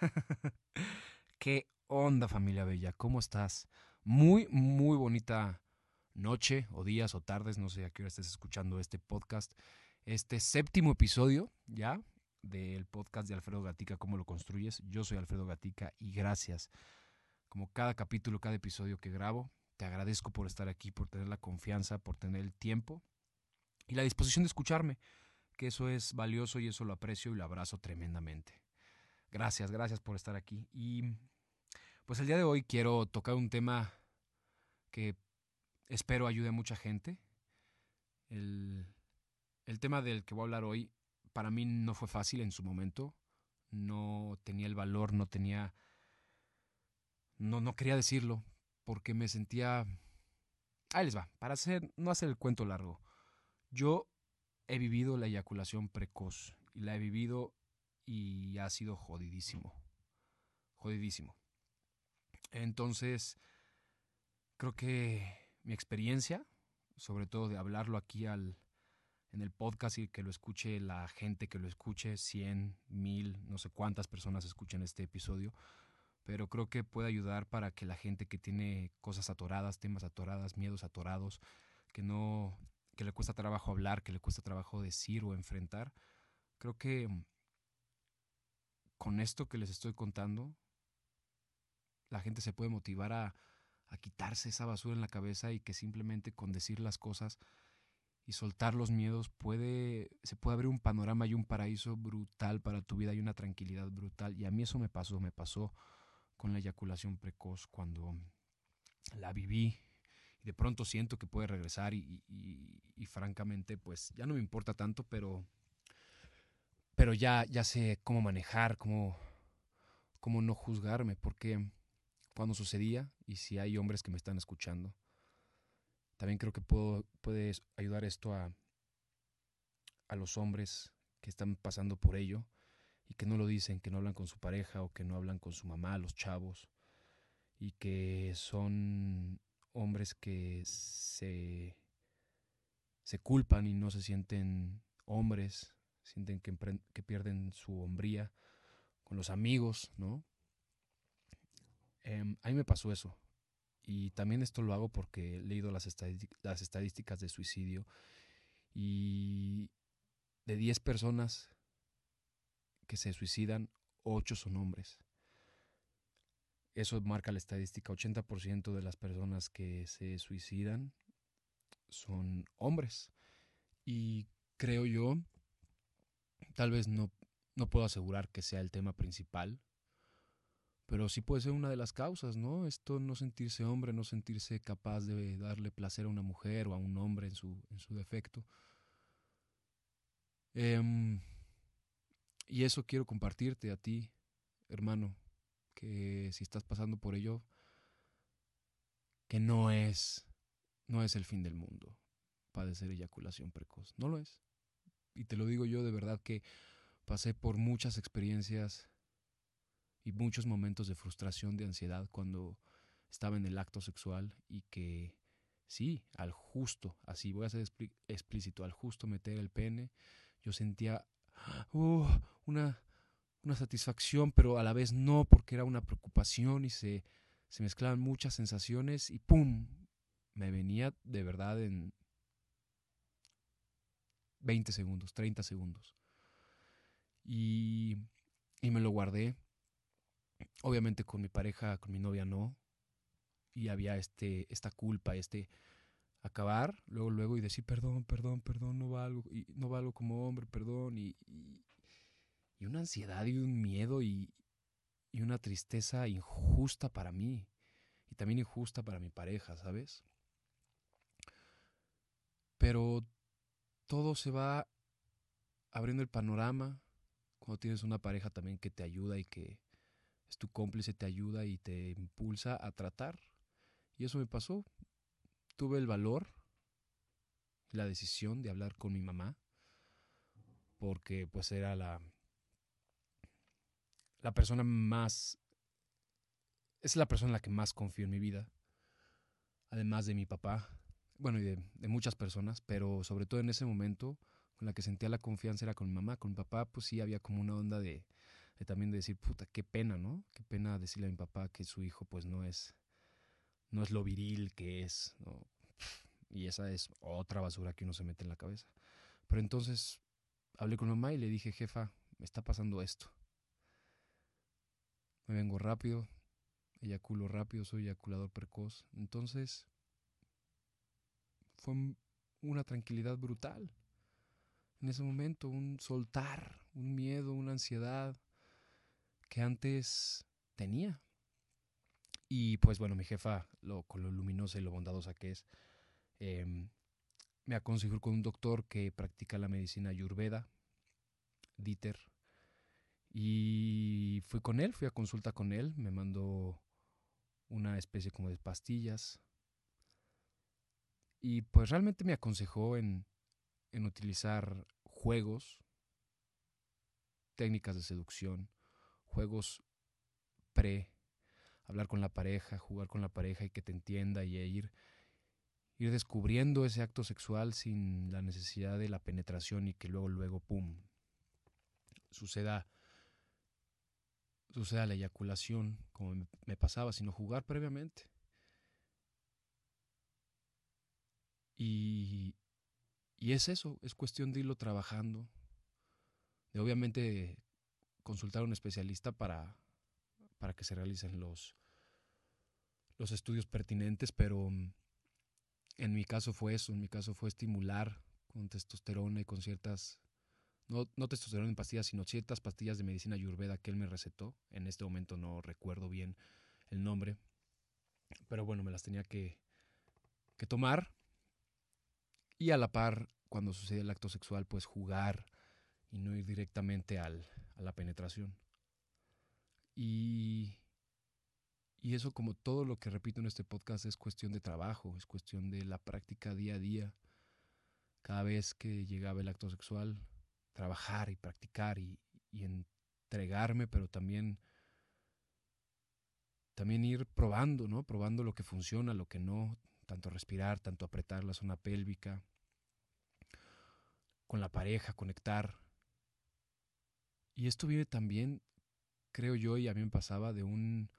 ¿Qué onda familia bella? ¿Cómo estás? Muy, muy bonita noche o días o tardes, no sé a qué hora estés escuchando este podcast. Este séptimo episodio ya del podcast de Alfredo Gatica, ¿Cómo lo construyes? Yo soy Alfredo Gatica y gracias. Como cada capítulo, cada episodio que grabo, te agradezco por estar aquí, por tener la confianza, por tener el tiempo y la disposición de escucharme, que eso es valioso y eso lo aprecio y lo abrazo tremendamente. Gracias, gracias por estar aquí. Y pues el día de hoy quiero tocar un tema que espero ayude a mucha gente. El, el tema del que voy a hablar hoy para mí no fue fácil en su momento. No tenía el valor, no tenía... No, no quería decirlo porque me sentía... Ahí les va, para hacer, no hacer el cuento largo. Yo he vivido la eyaculación precoz y la he vivido y ha sido jodidísimo. Jodidísimo. Entonces, creo que mi experiencia, sobre todo de hablarlo aquí al, en el podcast y que lo escuche la gente que lo escuche, 100, 1000, no sé cuántas personas escuchen este episodio, pero creo que puede ayudar para que la gente que tiene cosas atoradas, temas atoradas, miedos atorados, que no que le cuesta trabajo hablar, que le cuesta trabajo decir o enfrentar, creo que con esto que les estoy contando, la gente se puede motivar a, a quitarse esa basura en la cabeza y que simplemente con decir las cosas y soltar los miedos puede se puede abrir un panorama y un paraíso brutal para tu vida y una tranquilidad brutal. Y a mí eso me pasó me pasó con la eyaculación precoz cuando la viví. Y de pronto siento que puede regresar y, francamente pues ya no me importa tanto pero pero ya ya sé cómo manejar cómo cómo no juzgarme porque cuando sucedía y si hay hombres que me están escuchando también creo que puedo, puede ayudar esto a, a los hombres que están pasando por ello y que no lo dicen, que no hablan con su pareja o que no hablan con su mamá, los chavos, y que son hombres que se, se culpan y no se sienten hombres, sienten que, que pierden su hombría con los amigos, ¿no? Eh, a mí me pasó eso. Y también esto lo hago porque he leído las, las estadísticas de suicidio y de 10 personas que se suicidan, 8 son hombres. Eso marca la estadística, 80% de las personas que se suicidan son hombres. Y creo yo, tal vez no, no puedo asegurar que sea el tema principal, pero sí puede ser una de las causas, ¿no? Esto no sentirse hombre, no sentirse capaz de darle placer a una mujer o a un hombre en su, en su defecto. Em, y eso quiero compartirte a ti, hermano, que si estás pasando por ello, que no es, no es el fin del mundo padecer eyaculación precoz, no lo es. Y te lo digo yo de verdad que pasé por muchas experiencias y muchos momentos de frustración, de ansiedad cuando estaba en el acto sexual y que sí, al justo, así voy a ser explícito, al justo meter el pene, yo sentía uh, una, una satisfacción, pero a la vez no, porque era una preocupación y se, se mezclaban muchas sensaciones y ¡pum! Me venía de verdad en 20 segundos, 30 segundos. Y, y me lo guardé Obviamente con mi pareja, con mi novia no. Y había este, esta culpa, este acabar, luego, luego, y decir perdón, perdón, perdón, no valgo, y no valgo como hombre, perdón, y, y, una ansiedad y un miedo y, y una tristeza injusta para mí, y también injusta para mi pareja, ¿sabes? Pero todo se va abriendo el panorama cuando tienes una pareja también que te ayuda y que es tu cómplice, te ayuda y te impulsa a tratar. Y eso me pasó. Tuve el valor la decisión de hablar con mi mamá, porque pues era la, la persona más, es la persona en la que más confío en mi vida. además de mi papá, bueno, y de, muchas personas, pero sobre todo en ese momento, con la que sentía la confianza era con mi mamá, con mi papá, pues sí había como una onda de, de también de decir, puta, qué pena, ¿no? Qué pena decirle a mi papá que su hijo pues no es, no es lo viril que es, ¿no? Y esa es otra basura que uno se mete en la cabeza. Pero entonces hablé con mamá y le dije, jefa, me está pasando esto. Me vengo rápido, eyaculo rápido, soy eyaculador precoz. Entonces fue una tranquilidad brutal. En ese momento, un soltar, un miedo, una ansiedad que antes tenía. Y pues bueno, mi jefa, lo, con lo luminosa y lo bondadosa que es, em, me aconsejó con un doctor que practica la medicina ayurveda, Dieter. Y fui con él, fui a consulta con él, me mandó una especie como de pastillas. Y pues realmente me aconsejó en, en utilizar juegos, técnicas de seducción, juegos pre, hablar con la pareja, jugar con la pareja y que te entienda y ir, ir descubriendo ese acto sexual sin la necesidad de la penetración y que luego, luego, ¡pum!, suceda, suceda la eyaculación como me pasaba, sino jugar previamente. Y, y es eso, es cuestión de irlo trabajando, de obviamente consultar a un especialista para, para que se realicen los, los estudios pertinentes, pero mm, en mi caso fue eso, en mi caso fue estimular con testosterona y con ciertas, no, no testosterona en pastillas, sino ciertas pastillas de medicina ayurveda que él me recetó. En este momento no recuerdo bien el nombre, pero bueno, me las tenía que, que tomar. Y a la par, cuando sucede el acto sexual, pues jugar y no ir directamente al, a la penetración. Y, y eso como todo lo que repito en este podcast es cuestión de trabajo, es cuestión de la práctica día a día. Cada vez que llegaba el acto sexual, trabajar y practicar y, y entregarme, pero también, también ir probando, ¿no? Probando lo que funciona, lo que no, tanto respirar, tanto apretar la zona pélvica, con la pareja, conectar, y esto viene también, creo yo, y a mí me pasaba, de un,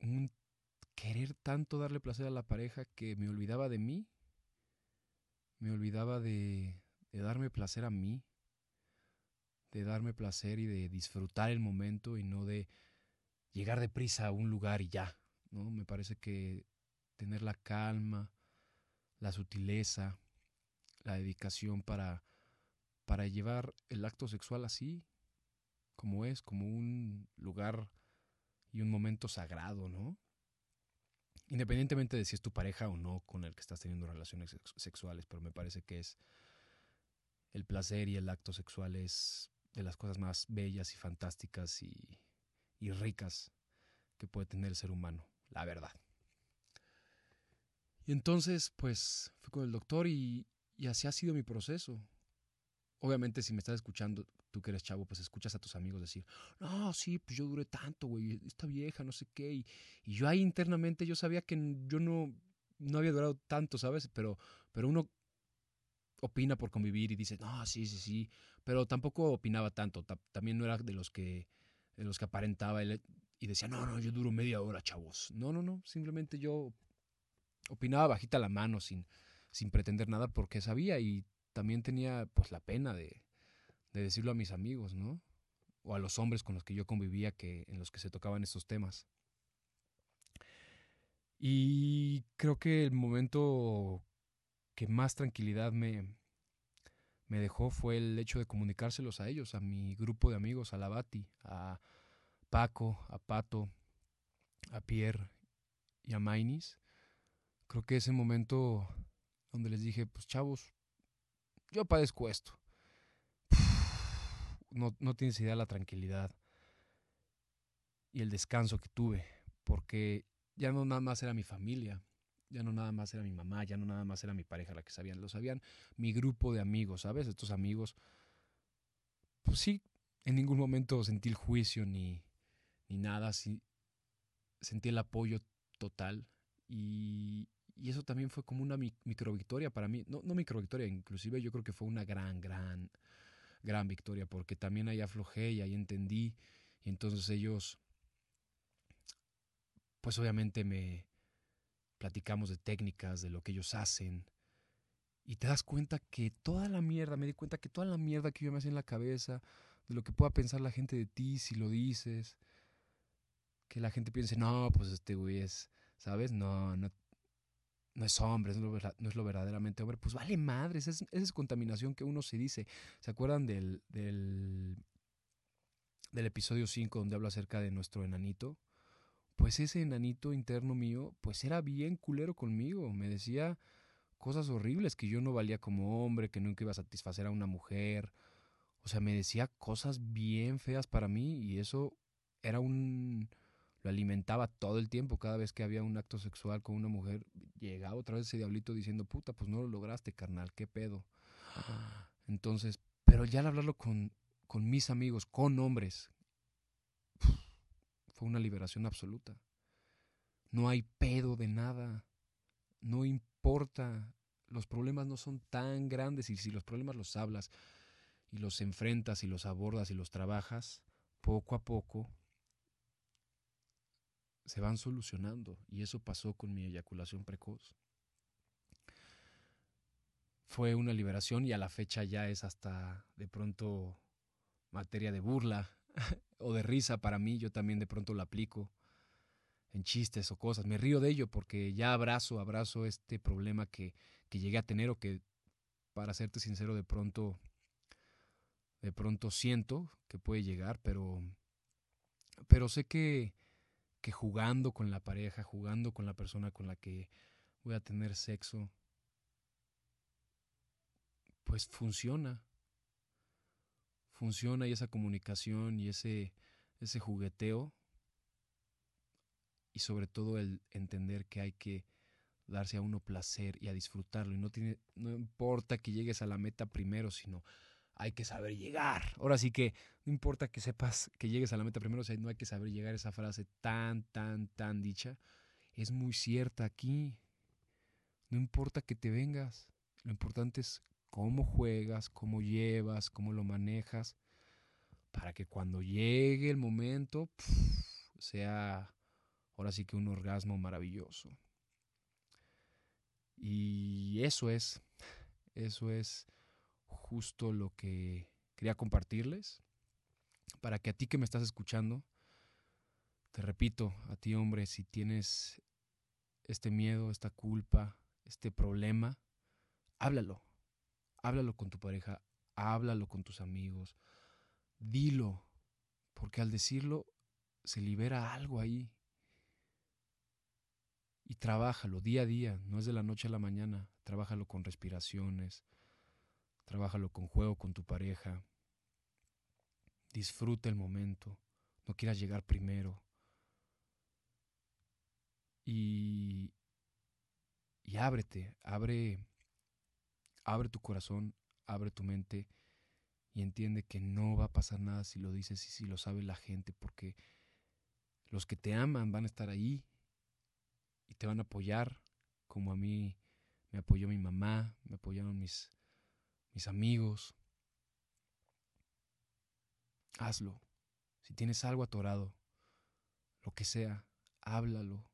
un querer tanto darle placer a la pareja que me olvidaba de mí, me olvidaba de, darme placer a mí, de darme placer y de disfrutar el momento y no de llegar deprisa a un lugar y ya, ¿no? Me parece que tener la calma, la sutileza, la dedicación para para llevar el acto sexual así, como es, como un lugar y un momento sagrado, ¿no? Independientemente de si es tu pareja o no con el que estás teniendo relaciones sexuales, pero me parece que es el placer y el acto sexual es de las cosas más bellas y fantásticas y, ricas que puede tener el ser humano, la verdad. Y entonces, pues, fui con el doctor y, y así ha sido mi proceso obviamente si me estás escuchando, tú que eres chavo, pues escuchas a tus amigos decir, no, sí, pues yo duré tanto, güey, esta vieja, no sé qué. Y, yo ahí internamente yo sabía que yo no, no había durado tanto, ¿sabes? Pero, pero uno opina por convivir y dice, no, sí, sí, sí. Pero tampoco opinaba tanto. también no era de los que, de los que aparentaba y decía, no, no, yo duro media hora, chavos. No, no, no. Simplemente yo opinaba bajita la mano sin, sin pretender nada porque sabía y también tenía pues la pena de, decirlo a mis amigos, ¿no? O a los hombres con los que yo convivía que, en los que se tocaban estos temas. Y creo que el momento que más tranquilidad me, me dejó fue el hecho de comunicárselos a ellos, a mi grupo de amigos, a la Bati, a Paco, a Pato, a Pierre y a Mainis. Creo que ese momento donde les dije, pues chavos, yo padezco esto. No, no tienes idea de la tranquilidad y el descanso que tuve, porque ya no nada más era mi familia, ya no nada más era mi mamá, ya no nada más era mi pareja la que sabían, lo sabían mi grupo de amigos, ¿sabes? Estos amigos, pues sí, en ningún momento sentí el juicio ni, ni nada, sí, sentí el apoyo total. Y, y eso también fue como una micro victoria para mí. No, no micro victoria, inclusive yo creo que fue una gran, gran, gran victoria, porque también ahí aflojé y ahí entendí. Y entonces ellos, pues obviamente me platicamos de técnicas, de lo que ellos hacen. Y te das cuenta que toda la mierda, me di cuenta que toda la mierda que yo me hacía en la cabeza, de lo que pueda pensar la gente de ti si lo dices, que la gente piense, no, pues este güey es, ¿sabes? No, no, no es hombre, no es, lo, verdaderamente hombre, pues vale madres, esa es, contaminación que uno se dice. ¿Se acuerdan del, del, episodio 5 donde habla acerca de nuestro enanito? Pues ese enanito interno mío, pues era bien culero conmigo, me decía cosas horribles, que yo no valía como hombre, que nunca iba a satisfacer a una mujer. O sea, me decía cosas bien feas para mí y eso era un lo alimentaba todo el tiempo, cada vez que había un acto sexual con una mujer, llegaba otra vez ese diablito diciendo, puta, pues no lo lograste, carnal, qué pedo. Entonces, pero ya al hablarlo con, con mis amigos, con hombres, fue una liberación absoluta. No hay pedo de nada, no importa, los problemas no son tan grandes y si los problemas los hablas y los enfrentas y los abordas y los trabajas, poco a poco se van solucionando y eso pasó con mi eyaculación precoz. Fue una liberación y a la fecha ya es hasta de pronto materia de burla o de risa para mí, yo también de pronto lo aplico en chistes o cosas. Me río de ello porque ya abrazo, abrazo este problema que, que llegué a tener o que, para serte sincero, de pronto, de pronto siento que puede llegar, pero, pero sé que, que jugando con la pareja, jugando con la persona con la que voy a tener sexo, pues funciona. Funciona y esa comunicación y ese, ese jugueteo y sobre todo el entender que hay que darse a uno placer y a disfrutarlo y no tiene no importa que llegues a la meta primero, sino hay que saber llegar. Ahora sí que no importa que sepas que llegues a la meta primero, no hay que saber llegar. Esa frase tan, tan, tan dicha es muy cierta aquí. No importa que te vengas, lo importante es cómo juegas, cómo llevas, cómo lo manejas, para que cuando llegue el momento sea ahora sí que un orgasmo maravilloso. Y eso es, eso es justo lo que quería compartirles, para que a ti que me estás escuchando, te repito, a ti hombre, si tienes este miedo, esta culpa, este problema, háblalo, háblalo con tu pareja, háblalo con tus amigos, dilo, porque al decirlo se libera algo ahí. Y trabájalo día a día, no es de la noche a la mañana, trabájalo con respiraciones, Trabájalo con juego con tu pareja. Disfruta el momento. No quieras llegar primero. Y, y ábrete, abre, abre tu corazón, abre tu mente y entiende que no va a pasar nada si lo dices y si lo sabe la gente, porque los que te aman van a estar ahí y te van a apoyar, como a mí me apoyó mi mamá, me apoyaron mis, mis amigos. Hazlo. Si tienes algo atorado, lo que sea, háblalo.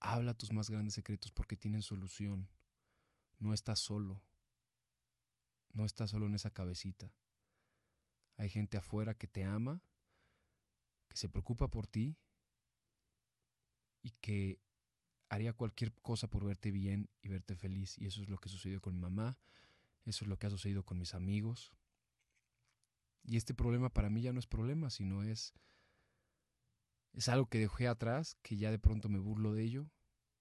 Habla tus más grandes secretos porque tienen solución. No estás solo. No estás solo en esa cabecita. Hay gente afuera que te ama, que se preocupa por ti y que haría cualquier cosa por verte bien y verte feliz. Y eso es lo que sucedió con mi mamá, eso es lo que ha sucedido con mis amigos. Y este problema para mí ya no es problema, sino es, es algo que dejé atrás, que ya de pronto me burlo de ello,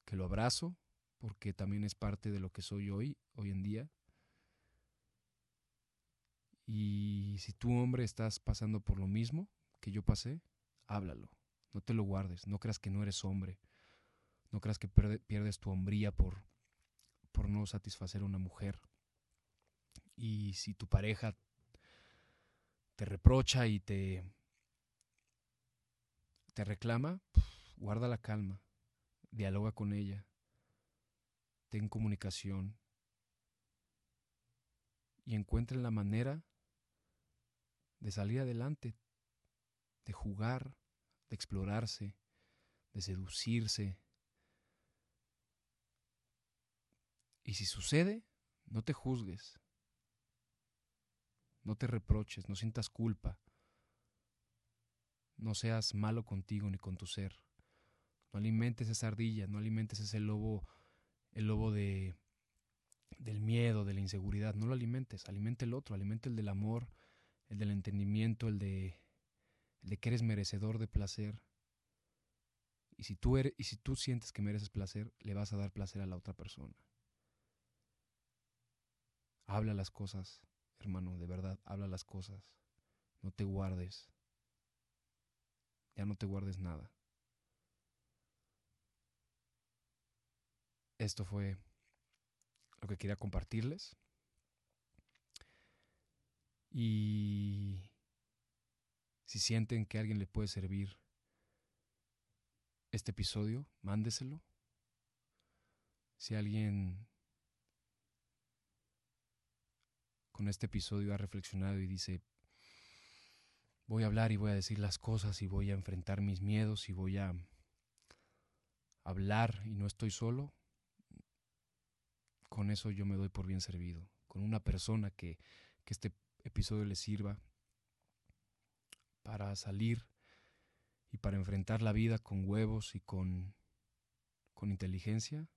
que lo abrazo, porque también es parte de lo que soy hoy, hoy en día. Y si tú, hombre, estás pasando por lo mismo que yo pasé, háblalo. No te lo guardes, no creas que no eres hombre no creas que pierdes tu hombría por, por no satisfacer a una mujer. Y si tu pareja te reprocha y te, te reclama, guarda la calma, dialoga con ella, ten comunicación y encuentren la manera de salir adelante, de jugar, de explorarse, de seducirse. Y si sucede, no te juzgues, no te reproches, no sientas culpa, no seas malo contigo ni con tu ser. No alimentes esa ardilla, no alimentes ese lobo, el lobo de del miedo, de la inseguridad, no lo alimentes, alimenta el otro, alimenta el del amor, el del entendimiento, el de, el de que eres merecedor de placer. Y si, tú eres, y si tú sientes que mereces placer, le vas a dar placer a la otra persona. Habla las cosas, hermano, de verdad, habla las cosas. No te guardes. Ya no te guardes nada. Esto fue lo que quería compartirles. Y si sienten que a alguien le puede servir este episodio, mándeselo. Si alguien con este episodio ha reflexionado y dice, voy a hablar y voy a decir las cosas y voy a enfrentar mis miedos y voy a hablar y no estoy solo, con eso yo me doy por bien servido, con una persona que, que este episodio le sirva para salir y para enfrentar la vida con huevos y con, con inteligencia,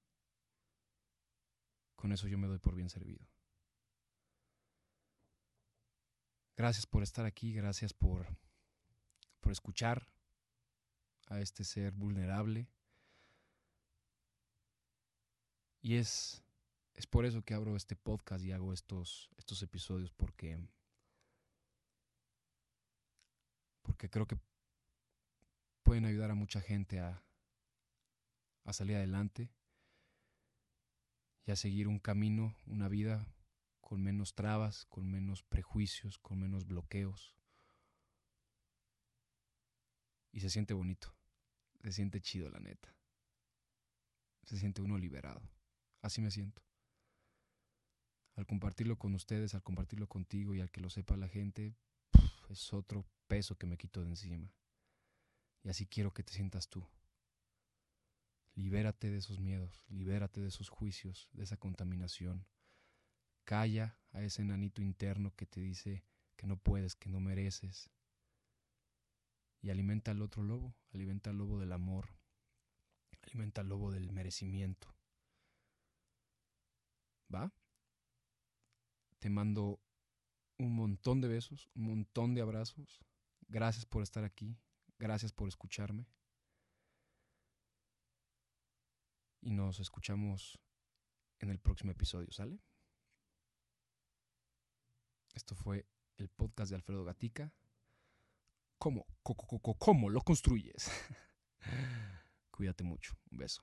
con eso yo me doy por bien servido. Gracias por estar aquí, gracias por, por escuchar a este ser vulnerable. Y es es por eso que abro este podcast y hago estos, estos episodios, porque, porque creo que pueden ayudar a mucha gente a, a salir adelante y a seguir un camino, una vida con menos trabas, con menos prejuicios, con menos bloqueos. Y se siente bonito, se siente chido la neta. Se siente uno liberado. Así me siento al compartirlo con ustedes, al compartirlo contigo y al que lo sepa la gente, es otro peso que me quito de encima. Y así quiero que te sientas tú. Libérate de esos miedos, libérate de esos juicios, de esa contaminación. Calla a ese enanito interno que te dice que no puedes, que no mereces. Y alimenta al otro lobo, alimenta al lobo del amor, alimenta al lobo del merecimiento. ¿Va? Te mando un montón de besos, un montón de abrazos. Gracias por estar aquí. Gracias por escucharme. Y nos escuchamos en el próximo episodio, ¿sale? Esto fue el podcast de Alfredo Gatica. ¿Cómo? ¿Cómo lo construyes? Cuídate mucho. Un beso.